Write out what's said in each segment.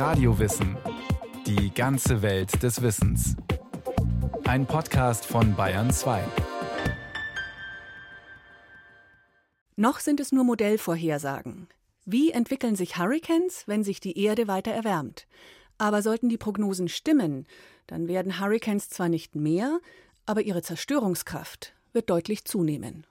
Radiowissen. Die ganze Welt des Wissens. Ein Podcast von Bayern 2. Noch sind es nur Modellvorhersagen. Wie entwickeln sich Hurricanes, wenn sich die Erde weiter erwärmt? Aber sollten die Prognosen stimmen, dann werden Hurricanes zwar nicht mehr, aber ihre Zerstörungskraft wird deutlich zunehmen.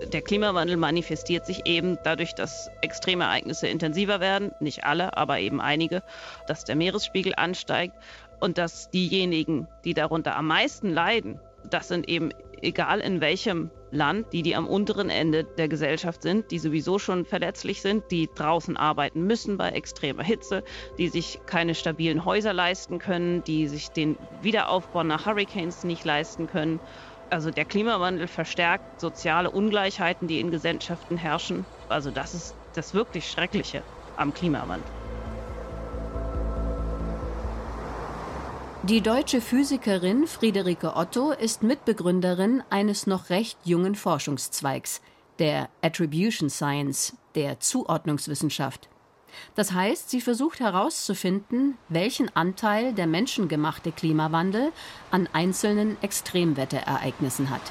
Der Klimawandel manifestiert sich eben dadurch, dass Extremereignisse intensiver werden, nicht alle, aber eben einige, dass der Meeresspiegel ansteigt und dass diejenigen, die darunter am meisten leiden, das sind eben egal in welchem Land, die, die am unteren Ende der Gesellschaft sind, die sowieso schon verletzlich sind, die draußen arbeiten müssen bei extremer Hitze, die sich keine stabilen Häuser leisten können, die sich den Wiederaufbau nach Hurricanes nicht leisten können. Also der Klimawandel verstärkt soziale Ungleichheiten, die in Gesellschaften herrschen. Also das ist das wirklich Schreckliche am Klimawandel. Die deutsche Physikerin Friederike Otto ist Mitbegründerin eines noch recht jungen Forschungszweigs, der Attribution Science, der Zuordnungswissenschaft. Das heißt, sie versucht herauszufinden, welchen Anteil der menschengemachte Klimawandel an einzelnen Extremwetterereignissen hat.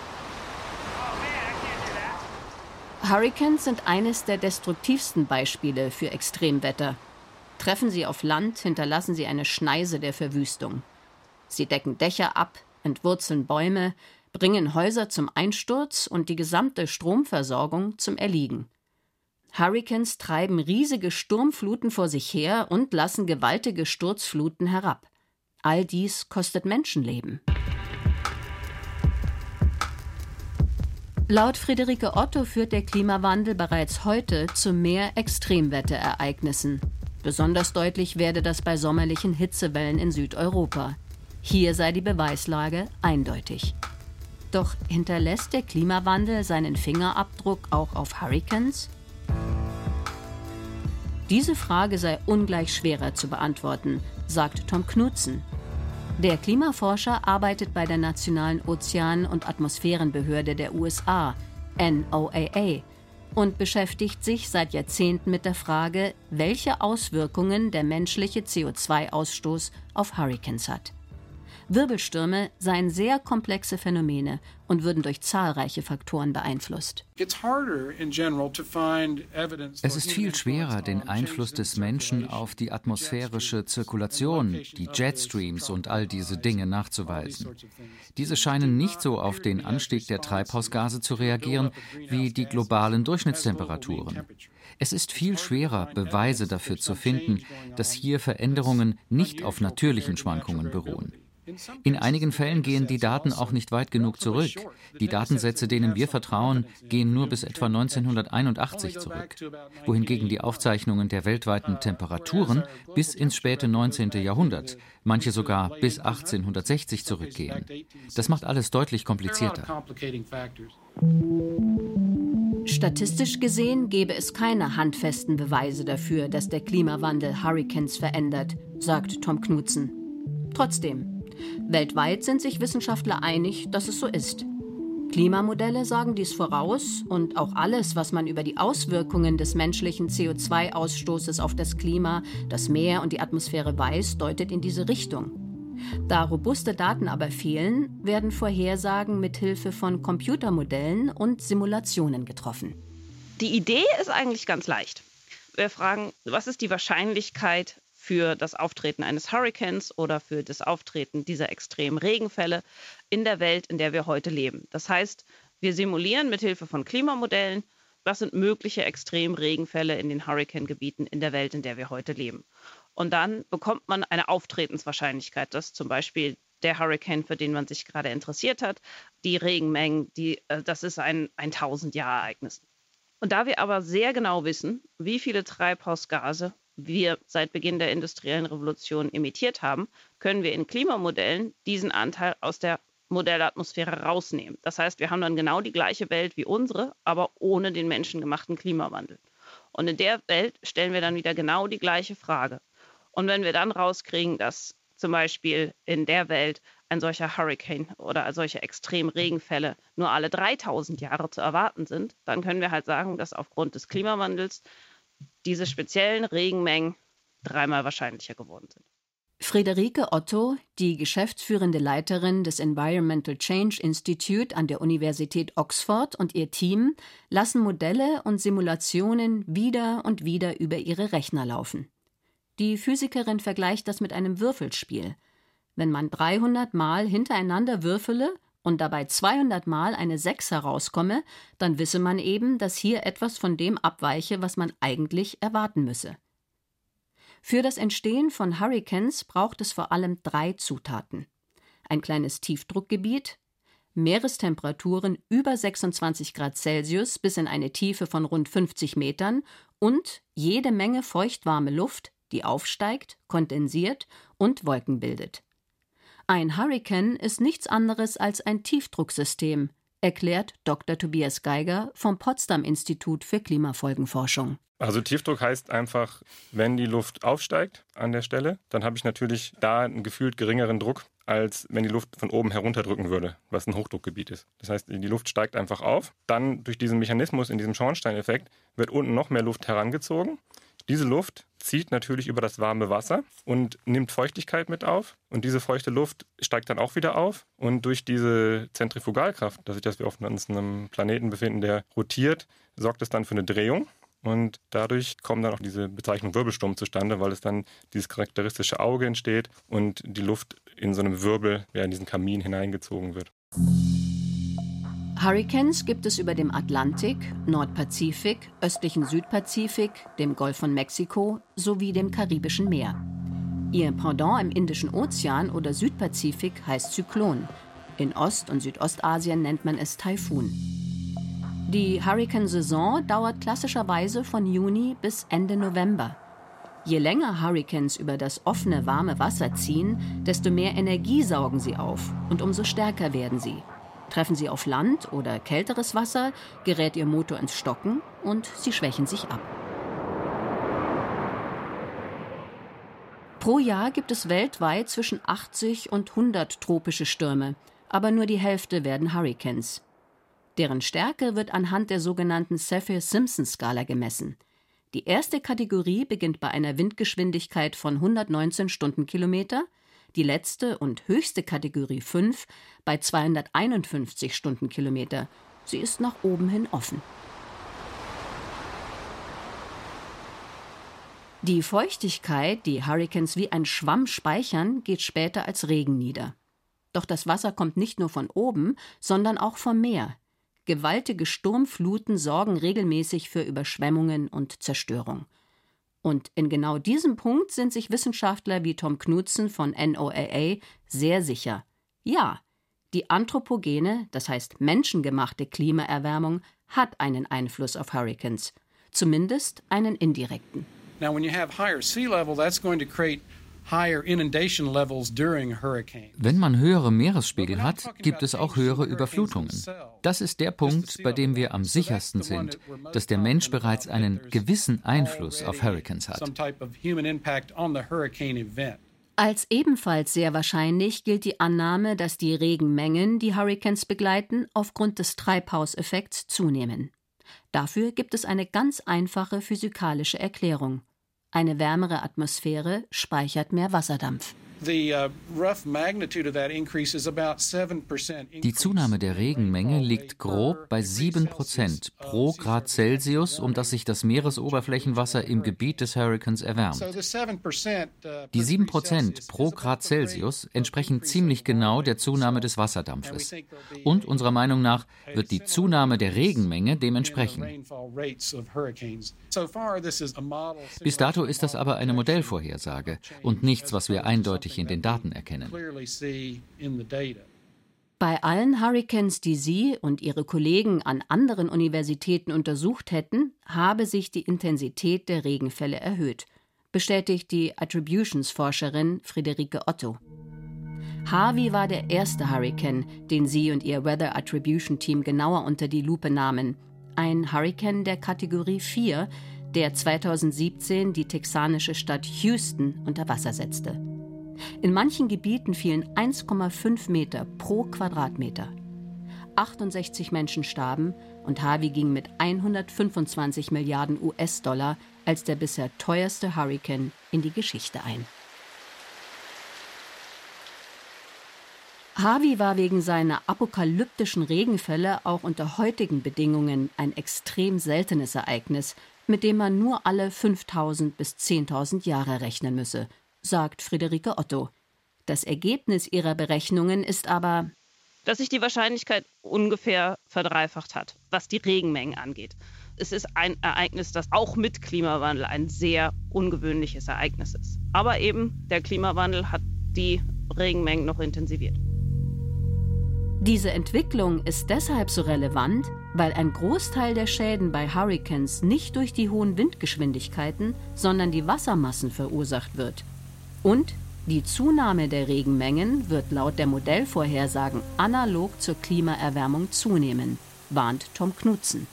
Hurricanes sind eines der destruktivsten Beispiele für Extremwetter. Treffen sie auf Land, hinterlassen sie eine Schneise der Verwüstung. Sie decken Dächer ab, entwurzeln Bäume, bringen Häuser zum Einsturz und die gesamte Stromversorgung zum Erliegen. Hurrikans treiben riesige Sturmfluten vor sich her und lassen gewaltige Sturzfluten herab. All dies kostet Menschenleben. Laut Friederike Otto führt der Klimawandel bereits heute zu mehr Extremwetterereignissen. Besonders deutlich werde das bei sommerlichen Hitzewellen in Südeuropa. Hier sei die Beweislage eindeutig. Doch hinterlässt der Klimawandel seinen Fingerabdruck auch auf Hurricanes? Diese Frage sei ungleich schwerer zu beantworten, sagt Tom Knutzen. Der Klimaforscher arbeitet bei der Nationalen Ozean- und Atmosphärenbehörde der USA, NOAA, und beschäftigt sich seit Jahrzehnten mit der Frage, welche Auswirkungen der menschliche CO2-Ausstoß auf Hurricanes hat. Wirbelstürme seien sehr komplexe Phänomene und würden durch zahlreiche Faktoren beeinflusst. Es ist viel schwerer, den Einfluss des Menschen auf die atmosphärische Zirkulation, die Jetstreams und all diese Dinge nachzuweisen. Diese scheinen nicht so auf den Anstieg der Treibhausgase zu reagieren wie die globalen Durchschnittstemperaturen. Es ist viel schwerer, Beweise dafür zu finden, dass hier Veränderungen nicht auf natürlichen Schwankungen beruhen. In einigen Fällen gehen die Daten auch nicht weit genug zurück. Die Datensätze, denen wir vertrauen, gehen nur bis etwa 1981 zurück, wohingegen die Aufzeichnungen der weltweiten Temperaturen bis ins späte 19. Jahrhundert, manche sogar bis 1860 zurückgehen. Das macht alles deutlich komplizierter. Statistisch gesehen gäbe es keine handfesten Beweise dafür, dass der Klimawandel Hurricanes verändert, sagt Tom Knutzen. Trotzdem, Weltweit sind sich Wissenschaftler einig, dass es so ist. Klimamodelle sagen dies voraus und auch alles, was man über die Auswirkungen des menschlichen CO2-Ausstoßes auf das Klima, das Meer und die Atmosphäre weiß, deutet in diese Richtung. Da robuste Daten aber fehlen, werden Vorhersagen mit Hilfe von Computermodellen und Simulationen getroffen. Die Idee ist eigentlich ganz leicht. Wir fragen, was ist die Wahrscheinlichkeit, für das Auftreten eines Hurrikans oder für das Auftreten dieser extremen Regenfälle in der Welt, in der wir heute leben. Das heißt, wir simulieren mit Hilfe von Klimamodellen, was sind mögliche Extremregenfälle in den Hurrikangebieten in der Welt, in der wir heute leben. Und dann bekommt man eine Auftretenswahrscheinlichkeit, dass zum Beispiel der Hurrikan, für den man sich gerade interessiert hat, die Regenmengen, die, äh, das ist ein, ein 1000-Jahr-Ereignis. Und da wir aber sehr genau wissen, wie viele Treibhausgase wir seit Beginn der industriellen Revolution emittiert haben, können wir in Klimamodellen diesen Anteil aus der Modellatmosphäre rausnehmen. Das heißt, wir haben dann genau die gleiche Welt wie unsere, aber ohne den menschengemachten Klimawandel. Und in der Welt stellen wir dann wieder genau die gleiche Frage. Und wenn wir dann rauskriegen, dass zum Beispiel in der Welt ein solcher Hurricane oder solche Extremregenfälle nur alle 3000 Jahre zu erwarten sind, dann können wir halt sagen, dass aufgrund des Klimawandels diese speziellen Regenmengen dreimal wahrscheinlicher geworden sind. Friederike Otto, die geschäftsführende Leiterin des Environmental Change Institute an der Universität Oxford und ihr Team lassen Modelle und Simulationen wieder und wieder über ihre Rechner laufen. Die Physikerin vergleicht das mit einem Würfelspiel. Wenn man 300 Mal hintereinander würfele und dabei 200 Mal eine 6 herauskomme, dann wisse man eben, dass hier etwas von dem abweiche, was man eigentlich erwarten müsse. Für das Entstehen von Hurrikans braucht es vor allem drei Zutaten. Ein kleines Tiefdruckgebiet, Meerestemperaturen über 26 Grad Celsius bis in eine Tiefe von rund 50 Metern und jede Menge feuchtwarme Luft, die aufsteigt, kondensiert und Wolken bildet. Ein Hurrikan ist nichts anderes als ein Tiefdrucksystem, erklärt Dr. Tobias Geiger vom Potsdam Institut für Klimafolgenforschung. Also Tiefdruck heißt einfach, wenn die Luft aufsteigt an der Stelle, dann habe ich natürlich da einen gefühlt geringeren Druck, als wenn die Luft von oben herunterdrücken würde, was ein Hochdruckgebiet ist. Das heißt, die Luft steigt einfach auf. Dann durch diesen Mechanismus in diesem Schornsteineffekt wird unten noch mehr Luft herangezogen. Diese Luft zieht natürlich über das warme Wasser und nimmt Feuchtigkeit mit auf. Und diese feuchte Luft steigt dann auch wieder auf. Und durch diese Zentrifugalkraft, dadurch, dass wir auf einem Planeten befinden, der rotiert, sorgt es dann für eine Drehung. Und dadurch kommt dann auch diese Bezeichnung Wirbelsturm zustande, weil es dann dieses charakteristische Auge entsteht und die Luft in so einem Wirbel ja, in diesen Kamin hineingezogen wird. Hurrikans gibt es über dem Atlantik, Nordpazifik, östlichen Südpazifik, dem Golf von Mexiko sowie dem Karibischen Meer. Ihr Pendant im Indischen Ozean oder Südpazifik heißt Zyklon. In Ost- und Südostasien nennt man es Taifun. Die Hurrikansaison dauert klassischerweise von Juni bis Ende November. Je länger Hurrikans über das offene, warme Wasser ziehen, desto mehr Energie saugen sie auf und umso stärker werden sie. Treffen sie auf Land oder kälteres Wasser, gerät ihr Motor ins Stocken und sie schwächen sich ab. Pro Jahr gibt es weltweit zwischen 80 und 100 tropische Stürme, aber nur die Hälfte werden Hurrikans. Deren Stärke wird anhand der sogenannten Saffir-Simpson-Skala gemessen. Die erste Kategorie beginnt bei einer Windgeschwindigkeit von 119 Stundenkilometer, die letzte und höchste Kategorie 5 bei 251 Stundenkilometer. Sie ist nach oben hin offen. Die Feuchtigkeit, die Hurrikans wie ein Schwamm speichern, geht später als Regen nieder. Doch das Wasser kommt nicht nur von oben, sondern auch vom Meer. Gewaltige Sturmfluten sorgen regelmäßig für Überschwemmungen und Zerstörung. Und in genau diesem Punkt sind sich Wissenschaftler wie Tom Knudsen von NOAA sehr sicher. Ja, die anthropogene, das heißt menschengemachte Klimaerwärmung hat einen Einfluss auf Hurrikans, zumindest einen indirekten. Now when you have higher sea level, that's going to create wenn man höhere Meeresspiegel hat, gibt es auch höhere Überflutungen. Das ist der Punkt, bei dem wir am sichersten sind, dass der Mensch bereits einen gewissen Einfluss auf Hurrikans hat. Als ebenfalls sehr wahrscheinlich gilt die Annahme, dass die Regenmengen, die Hurrikans begleiten, aufgrund des Treibhauseffekts zunehmen. Dafür gibt es eine ganz einfache physikalische Erklärung. Eine wärmere Atmosphäre speichert mehr Wasserdampf. Uh, Die Zunahme der Regenmenge liegt grob bei 7 Prozent pro Grad Celsius, um das sich das Meeresoberflächenwasser im Gebiet des Hurrikans erwärmt. Uh, Die 7 Prozent pro Grad Celsius entsprechen ziemlich genau der Zunahme des Wasserdampfes. Und unserer Meinung nach wird die Zunahme der Regenmenge dementsprechend. Bis dato ist das aber eine Modellvorhersage und nichts, was wir eindeutig eindeutig in den Daten erkennen. Bei allen Hurrikans, die Sie und Ihre Kollegen an anderen Universitäten untersucht hätten, habe sich die Intensität der Regenfälle erhöht, bestätigt die Attributions-Forscherin Friederike Otto. Harvey war der erste Hurrikan, den sie und ihr Weather Attribution Team genauer unter die Lupe nahmen. Ein Hurrikan der Kategorie 4, der 2017 die texanische Stadt Houston unter Wasser setzte. In manchen Gebieten fielen 1,5 Meter pro Quadratmeter. 68 Menschen starben und Harvey ging mit 125 Milliarden US-Dollar als der bisher teuerste Hurrikan in die Geschichte ein. Harvey war wegen seiner apokalyptischen Regenfälle auch unter heutigen Bedingungen ein extrem seltenes Ereignis, mit dem man nur alle 5000 bis 10.000 Jahre rechnen müsse, sagt Friederike Otto. Das Ergebnis ihrer Berechnungen ist aber, dass sich die Wahrscheinlichkeit ungefähr verdreifacht hat, was die Regenmengen angeht. Es ist ein Ereignis, das auch mit Klimawandel ein sehr ungewöhnliches Ereignis ist. Aber eben der Klimawandel hat die Regenmengen noch intensiviert. Diese Entwicklung ist deshalb so relevant, weil ein Großteil der Schäden bei Hurricanes nicht durch die hohen Windgeschwindigkeiten, sondern die Wassermassen verursacht wird. Und die Zunahme der Regenmengen wird laut der Modellvorhersagen analog zur Klimaerwärmung zunehmen, warnt Tom Knutzen.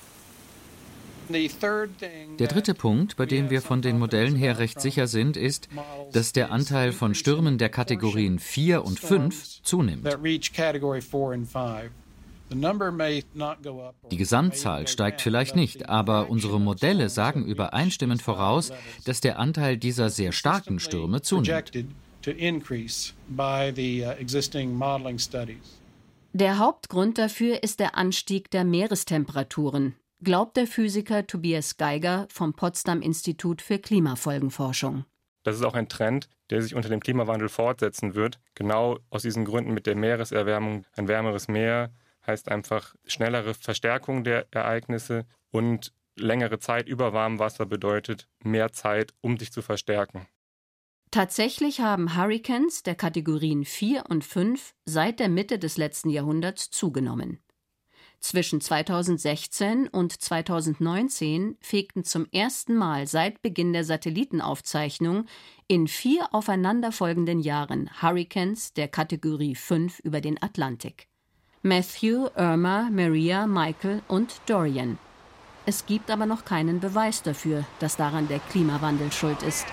Der dritte Punkt, bei dem wir von den Modellen her recht sicher sind, ist, dass der Anteil von Stürmen der Kategorien 4 und 5 zunimmt. Die Gesamtzahl steigt vielleicht nicht, aber unsere Modelle sagen übereinstimmend voraus, dass der Anteil dieser sehr starken Stürme zunimmt. Der Hauptgrund dafür ist der Anstieg der Meerestemperaturen, glaubt der Physiker Tobias Geiger vom Potsdam Institut für Klimafolgenforschung. Das ist auch ein Trend, der sich unter dem Klimawandel fortsetzen wird. Genau aus diesen Gründen mit der Meereserwärmung. Ein wärmeres Meer heißt einfach schnellere Verstärkung der Ereignisse und längere Zeit über warmem Wasser bedeutet mehr Zeit, um sich zu verstärken. Tatsächlich haben Hurricanes der Kategorien 4 und 5 seit der Mitte des letzten Jahrhunderts zugenommen. Zwischen 2016 und 2019 fegten zum ersten Mal seit Beginn der Satellitenaufzeichnung in vier aufeinanderfolgenden Jahren Hurricanes der Kategorie 5 über den Atlantik. Matthew, Irma, Maria, Michael und Dorian. Es gibt aber noch keinen Beweis dafür, dass daran der Klimawandel schuld ist.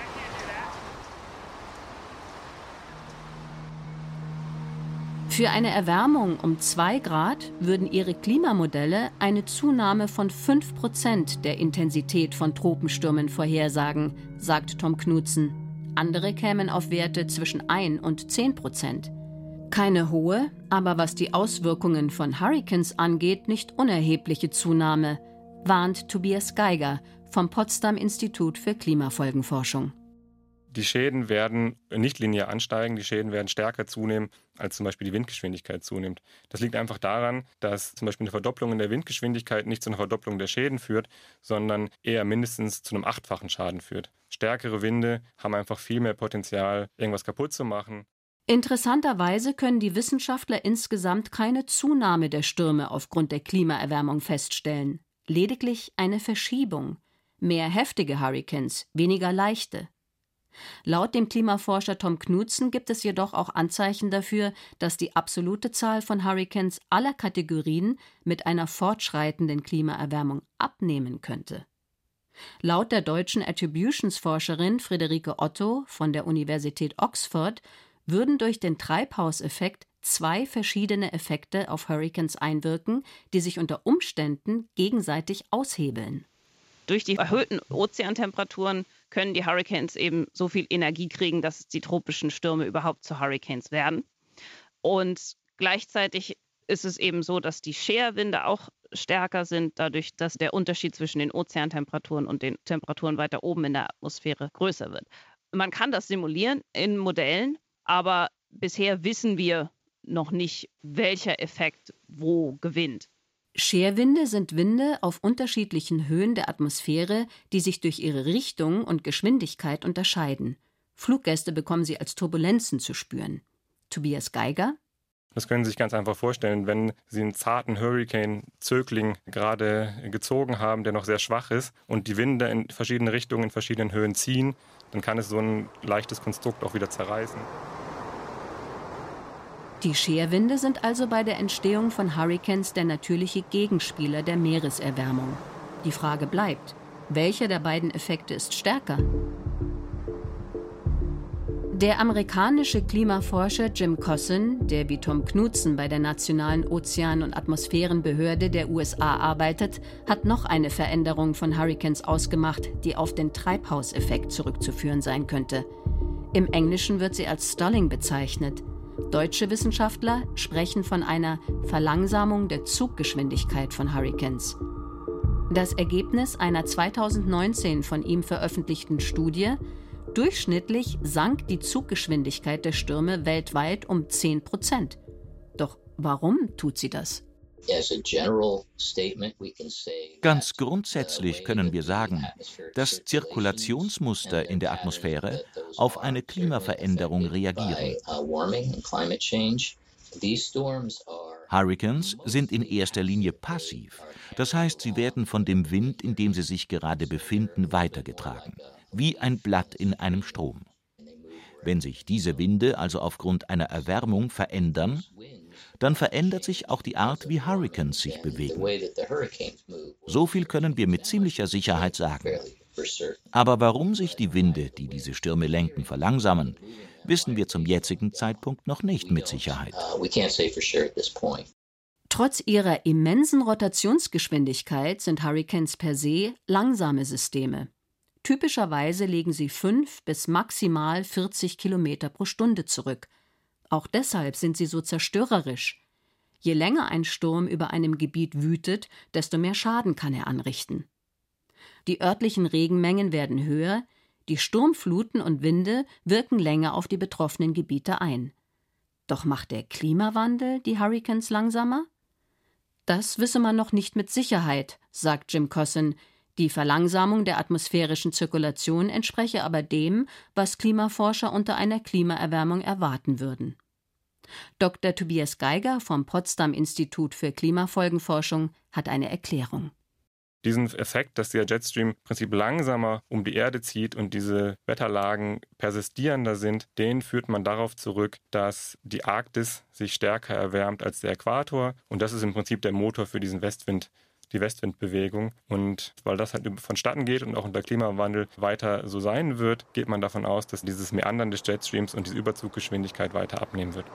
Für eine Erwärmung um 2 Grad würden ihre Klimamodelle eine Zunahme von 5 Prozent der Intensität von Tropenstürmen vorhersagen, sagt Tom Knutzen. Andere kämen auf Werte zwischen 1 und 10 Prozent. Keine hohe, aber was die Auswirkungen von Hurricanes angeht, nicht unerhebliche Zunahme, warnt Tobias Geiger vom Potsdam Institut für Klimafolgenforschung. Die Schäden werden nicht linear ansteigen, die Schäden werden stärker zunehmen, als zum Beispiel die Windgeschwindigkeit zunimmt. Das liegt einfach daran, dass zum Beispiel eine Verdopplung in der Windgeschwindigkeit nicht zu einer Verdopplung der Schäden führt, sondern eher mindestens zu einem achtfachen Schaden führt. Stärkere Winde haben einfach viel mehr Potenzial, irgendwas kaputt zu machen. Interessanterweise können die Wissenschaftler insgesamt keine Zunahme der Stürme aufgrund der Klimaerwärmung feststellen, lediglich eine Verschiebung. Mehr heftige Hurricanes, weniger leichte. Laut dem Klimaforscher Tom Knutzen gibt es jedoch auch Anzeichen dafür, dass die absolute Zahl von Hurricanes aller Kategorien mit einer fortschreitenden Klimaerwärmung abnehmen könnte. Laut der deutschen Attributions-Forscherin Friederike Otto von der Universität Oxford würden durch den Treibhauseffekt zwei verschiedene Effekte auf Hurricanes einwirken, die sich unter Umständen gegenseitig aushebeln. Durch die erhöhten Ozeantemperaturen können die Hurricanes eben so viel Energie kriegen, dass die tropischen Stürme überhaupt zu Hurricanes werden. Und gleichzeitig ist es eben so, dass die Scherwinde auch stärker sind, dadurch, dass der Unterschied zwischen den Ozeantemperaturen und den Temperaturen weiter oben in der Atmosphäre größer wird. Man kann das simulieren in Modellen, aber bisher wissen wir noch nicht, welcher Effekt wo gewinnt. Scherwinde sind Winde auf unterschiedlichen Höhen der Atmosphäre, die sich durch ihre Richtung und Geschwindigkeit unterscheiden. Fluggäste bekommen sie als Turbulenzen zu spüren. Tobias Geiger das können Sie sich ganz einfach vorstellen, wenn Sie einen zarten Hurricane-Zögling gerade gezogen haben, der noch sehr schwach ist und die Winde in verschiedene Richtungen, in verschiedenen Höhen ziehen, dann kann es so ein leichtes Konstrukt auch wieder zerreißen. Die Scherwinde sind also bei der Entstehung von Hurricanes der natürliche Gegenspieler der Meereserwärmung. Die Frage bleibt, welcher der beiden Effekte ist stärker? Der amerikanische Klimaforscher Jim Cosson, der wie Tom Knudsen bei der Nationalen Ozean- und Atmosphärenbehörde der USA arbeitet, hat noch eine Veränderung von Hurricanes ausgemacht, die auf den Treibhauseffekt zurückzuführen sein könnte. Im Englischen wird sie als Stalling bezeichnet. Deutsche Wissenschaftler sprechen von einer Verlangsamung der Zuggeschwindigkeit von Hurricanes. Das Ergebnis einer 2019 von ihm veröffentlichten Studie Durchschnittlich sank die Zuggeschwindigkeit der Stürme weltweit um 10 Prozent. Doch warum tut sie das? Ganz grundsätzlich können wir sagen, dass Zirkulationsmuster in der Atmosphäre auf eine Klimaveränderung reagieren. Hurricanes sind in erster Linie passiv. Das heißt, sie werden von dem Wind, in dem sie sich gerade befinden, weitergetragen wie ein Blatt in einem Strom. Wenn sich diese Winde also aufgrund einer Erwärmung verändern, dann verändert sich auch die Art, wie Hurricanes sich bewegen. So viel können wir mit ziemlicher Sicherheit sagen. Aber warum sich die Winde, die diese Stürme lenken, verlangsamen, wissen wir zum jetzigen Zeitpunkt noch nicht mit Sicherheit. Trotz ihrer immensen Rotationsgeschwindigkeit sind Hurricanes per se langsame Systeme. Typischerweise legen sie fünf bis maximal 40 Kilometer pro Stunde zurück. Auch deshalb sind sie so zerstörerisch. Je länger ein Sturm über einem Gebiet wütet, desto mehr Schaden kann er anrichten. Die örtlichen Regenmengen werden höher, die Sturmfluten und Winde wirken länger auf die betroffenen Gebiete ein. Doch macht der Klimawandel die Hurricanes langsamer? Das wisse man noch nicht mit Sicherheit, sagt Jim Cosson, die Verlangsamung der atmosphärischen Zirkulation entspreche aber dem, was Klimaforscher unter einer Klimaerwärmung erwarten würden. Dr. Tobias Geiger vom Potsdam Institut für Klimafolgenforschung hat eine Erklärung. Diesen Effekt, dass der Jetstream im Prinzip langsamer um die Erde zieht und diese Wetterlagen persistierender sind, den führt man darauf zurück, dass die Arktis sich stärker erwärmt als der Äquator. Und das ist im Prinzip der Motor für diesen Westwind, die Westwindbewegung. Und weil das halt vonstatten geht und auch unter Klimawandel weiter so sein wird, geht man davon aus, dass dieses Meandern des Jetstreams und diese Überzuggeschwindigkeit weiter abnehmen wird.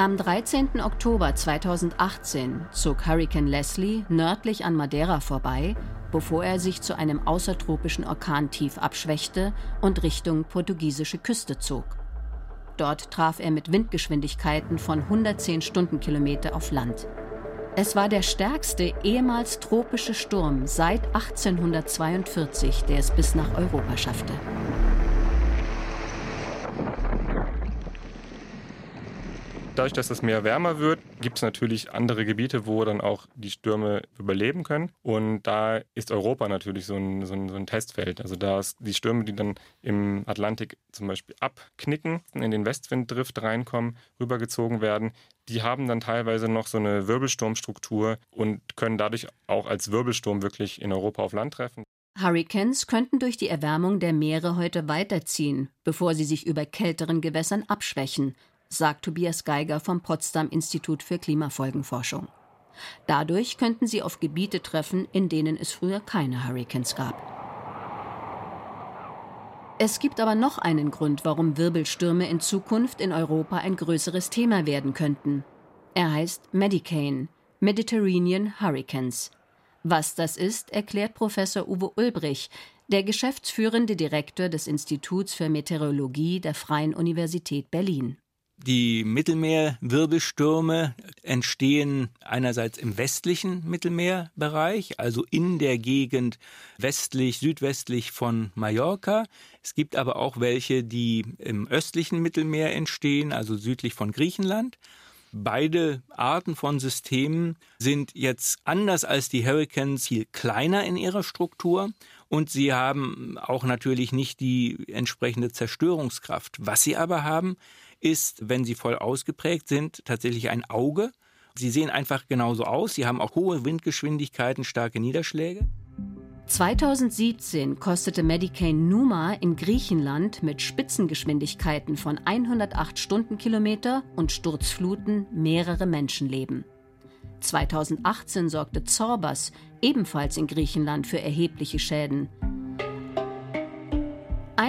Am 13. Oktober 2018 zog Hurricane Leslie nördlich an Madeira vorbei, bevor er sich zu einem außertropischen Orkantief abschwächte und Richtung portugiesische Küste zog. Dort traf er mit Windgeschwindigkeiten von 110 Stundenkilometer auf Land. Es war der stärkste ehemals tropische Sturm seit 1842, der es bis nach Europa schaffte. Dadurch, dass das Meer wärmer wird, gibt es natürlich andere Gebiete, wo dann auch die Stürme überleben können. Und da ist Europa natürlich so ein, so ein, so ein Testfeld. Also da ist die Stürme, die dann im Atlantik zum Beispiel abknicken, in den Westwinddrift reinkommen, rübergezogen werden, die haben dann teilweise noch so eine Wirbelsturmstruktur und können dadurch auch als Wirbelsturm wirklich in Europa auf Land treffen. Hurricanes könnten durch die Erwärmung der Meere heute weiterziehen, bevor sie sich über kälteren Gewässern abschwächen, sagt Tobias Geiger vom Potsdam Institut für Klimafolgenforschung. Dadurch könnten sie auf Gebiete treffen, in denen es früher keine Hurricanes gab. Es gibt aber noch einen Grund, warum Wirbelstürme in Zukunft in Europa ein größeres Thema werden könnten. Er heißt Medicane, Mediterranean Hurricanes. Was das ist, erklärt Professor Uwe Ulbrich, der geschäftsführende Direktor des Instituts für Meteorologie der Freien Universität Berlin. Die Mittelmeerwirbelstürme entstehen einerseits im westlichen Mittelmeerbereich, also in der Gegend westlich, südwestlich von Mallorca. Es gibt aber auch welche, die im östlichen Mittelmeer entstehen, also südlich von Griechenland. Beide Arten von Systemen sind jetzt anders als die Hurricanes viel kleiner in ihrer Struktur und sie haben auch natürlich nicht die entsprechende Zerstörungskraft. Was sie aber haben, ist, wenn sie voll ausgeprägt sind, tatsächlich ein Auge. Sie sehen einfach genauso aus. Sie haben auch hohe Windgeschwindigkeiten, starke Niederschläge. 2017 kostete Medicaid Numa in Griechenland mit Spitzengeschwindigkeiten von 108 Stundenkilometer und Sturzfluten mehrere Menschenleben. 2018 sorgte Zorbas, ebenfalls in Griechenland für erhebliche Schäden.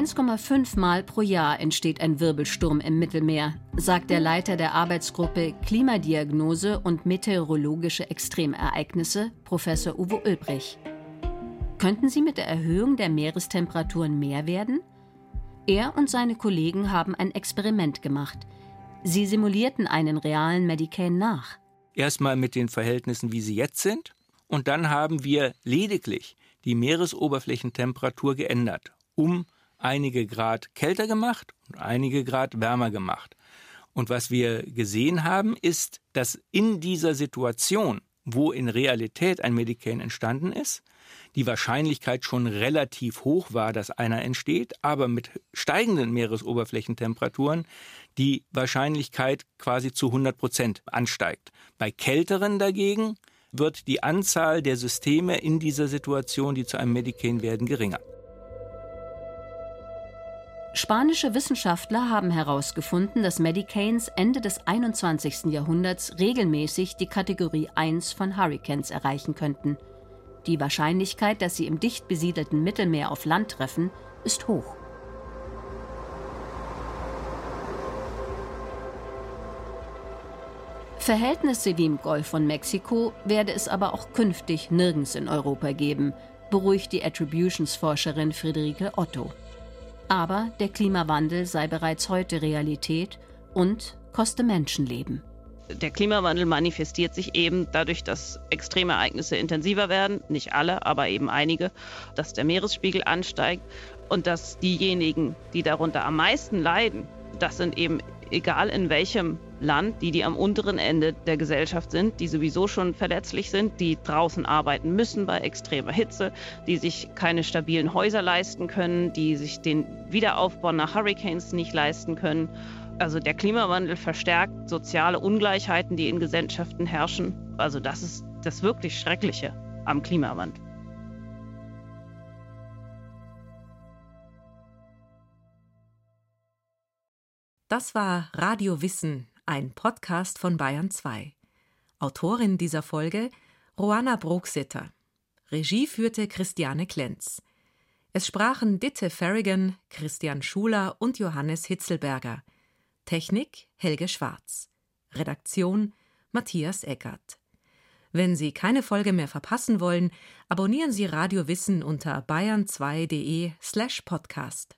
1,5 Mal pro Jahr entsteht ein Wirbelsturm im Mittelmeer, sagt der Leiter der Arbeitsgruppe Klimadiagnose und meteorologische Extremereignisse, Professor Uwe Ulbrich. Könnten sie mit der Erhöhung der Meerestemperaturen mehr werden? Er und seine Kollegen haben ein Experiment gemacht. Sie simulierten einen realen Medicaid nach. Erstmal mit den Verhältnissen, wie sie jetzt sind, und dann haben wir lediglich die Meeresoberflächentemperatur geändert, um einige Grad kälter gemacht und einige Grad wärmer gemacht. Und was wir gesehen haben, ist, dass in dieser Situation, wo in Realität ein Medicaid entstanden ist, die Wahrscheinlichkeit schon relativ hoch war, dass einer entsteht, aber mit steigenden Meeresoberflächentemperaturen die Wahrscheinlichkeit quasi zu 100 Prozent ansteigt. Bei kälteren dagegen wird die Anzahl der Systeme in dieser Situation, die zu einem Medicaid werden, geringer. Spanische Wissenschaftler haben herausgefunden, dass Medicains Ende des 21. Jahrhunderts regelmäßig die Kategorie 1 von Hurricanes erreichen könnten. Die Wahrscheinlichkeit, dass sie im dicht besiedelten Mittelmeer auf Land treffen, ist hoch. Verhältnisse wie im Golf von Mexiko werde es aber auch künftig nirgends in Europa geben, beruhigt die Attributions-Forscherin Friederike Otto. Aber der Klimawandel sei bereits heute Realität und koste Menschenleben. Der Klimawandel manifestiert sich eben dadurch, dass Extremereignisse intensiver werden, nicht alle, aber eben einige, dass der Meeresspiegel ansteigt und dass diejenigen, die darunter am meisten leiden, das sind eben egal in welchem Land, die, die am unteren Ende der Gesellschaft sind, die sowieso schon verletzlich sind, die draußen arbeiten müssen bei extremer Hitze, die sich keine stabilen Häuser leisten können, die sich den Wiederaufbau nach Hurricanes nicht leisten können. Also der Klimawandel verstärkt soziale Ungleichheiten, die in Gesellschaften herrschen. Also das ist das wirklich Schreckliche am Klimawandel. Das war Radio Wissen, ein Podcast von Bayern 2. Autorin dieser Folge Roana Brooksitter. Regie führte Christiane Klenz. Es sprachen Ditte Ferrigan, Christian Schuler und Johannes Hitzelberger. Technik Helge Schwarz. Redaktion Matthias Eckert. Wenn Sie keine Folge mehr verpassen wollen, abonnieren Sie Radio Wissen unter bayern2.de slash podcast.